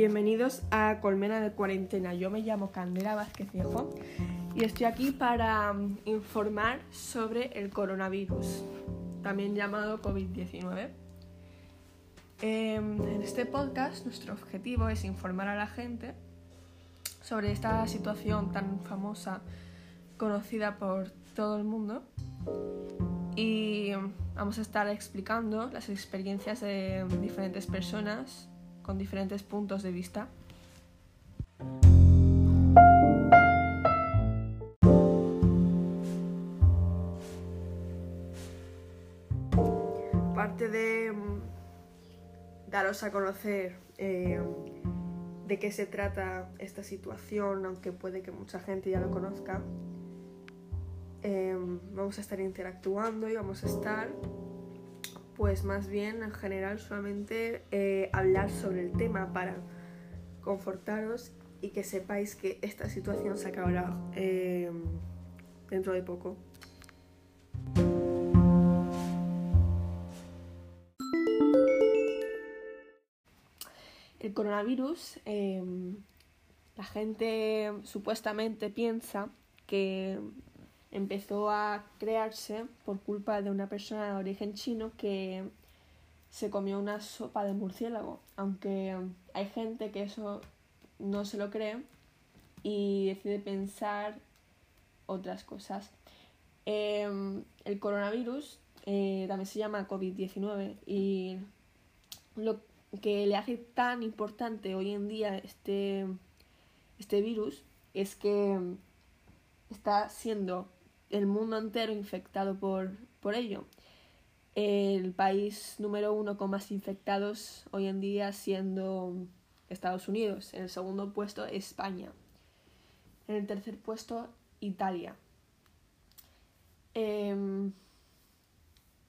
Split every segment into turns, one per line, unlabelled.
bienvenidos a Colmena de Cuarentena. Yo me llamo Candela Vázquez Viejo y estoy aquí para mm, informar sobre el coronavirus, también llamado COVID-19. Em, en este podcast nuestro objetivo es informar a la gente sobre esta situación tan famosa, conocida por todo el mundo. Y mm, vamos a estar explicando las experiencias de diferentes personas con diferentes puntos de vista. Parte de mm, daros a conocer eh, de qué se trata esta situación, aunque puede que mucha gente ya lo conozca, eh, vamos a estar interactuando y vamos a estar pues más bien en general solamente eh, hablar sobre el tema para confortaros y que sepáis que esta situación se acabará eh, dentro de poco. El coronavirus, em, la gente supuestamente piensa que empezó a crearse por culpa de una persona de origen chino que se comió una sopa de murciélago, aunque hay gente que eso no se lo cree y decide pensar otras cosas. Em, el coronavirus eh, también se llama COVID-19 y lo que le hace tan importante hoy en día este, este virus es que está siendo el mundo entero infectado por, por ello. El país número uno con más infectados hoy en día siendo Estados Unidos. En el segundo puesto España. En el tercer puesto Italia. Eh,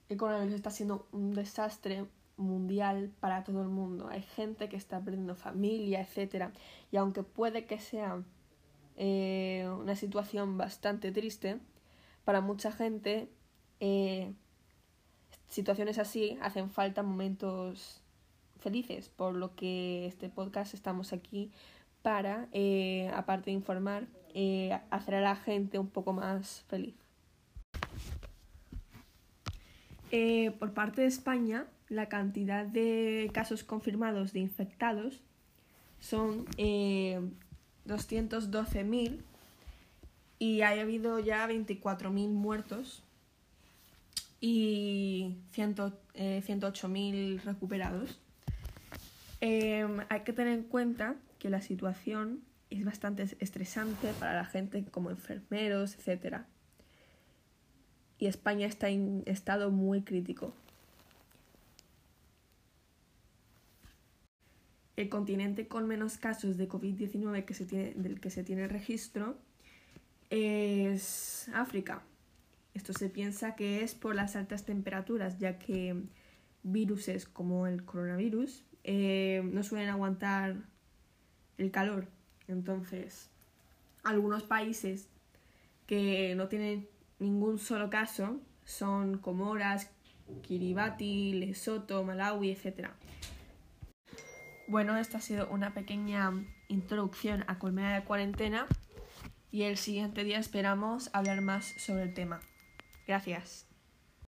el coronavirus está siendo un desastre mundial para todo el mundo. Hay gente que está perdiendo familia, etc. Y aunque puede que sea eh, una situación bastante triste, para mucha gente eh, situaciones así hacen falta momentos felices, por lo que este podcast estamos aquí para, eh, aparte de informar, eh, hacer a la gente un poco más feliz. por parte de España, la cantidad de casos confirmados de infectados son 212.000 y ha habido ya 24.000 muertos y 108.000 eh, recuperados. Em, hay que tener en cuenta que la situación es bastante estresante para la gente como enfermeros, etc. Y España está en estado muy crítico. El continente con menos casos de COVID-19 que del que se tiene registro es África. Esto se piensa que es por las altas temperaturas, ya que viruses como el coronavirus eh, no suelen aguantar el calor. Entonces, algunos países que no tienen ningún solo caso son Comoras, Kiribati, Lesoto, Malawi, etc. Bueno, esta ha sido una pequeña introducción a Colmena de Cuarentena y el siguiente día esperamos hablar más sobre el tema. Gracias.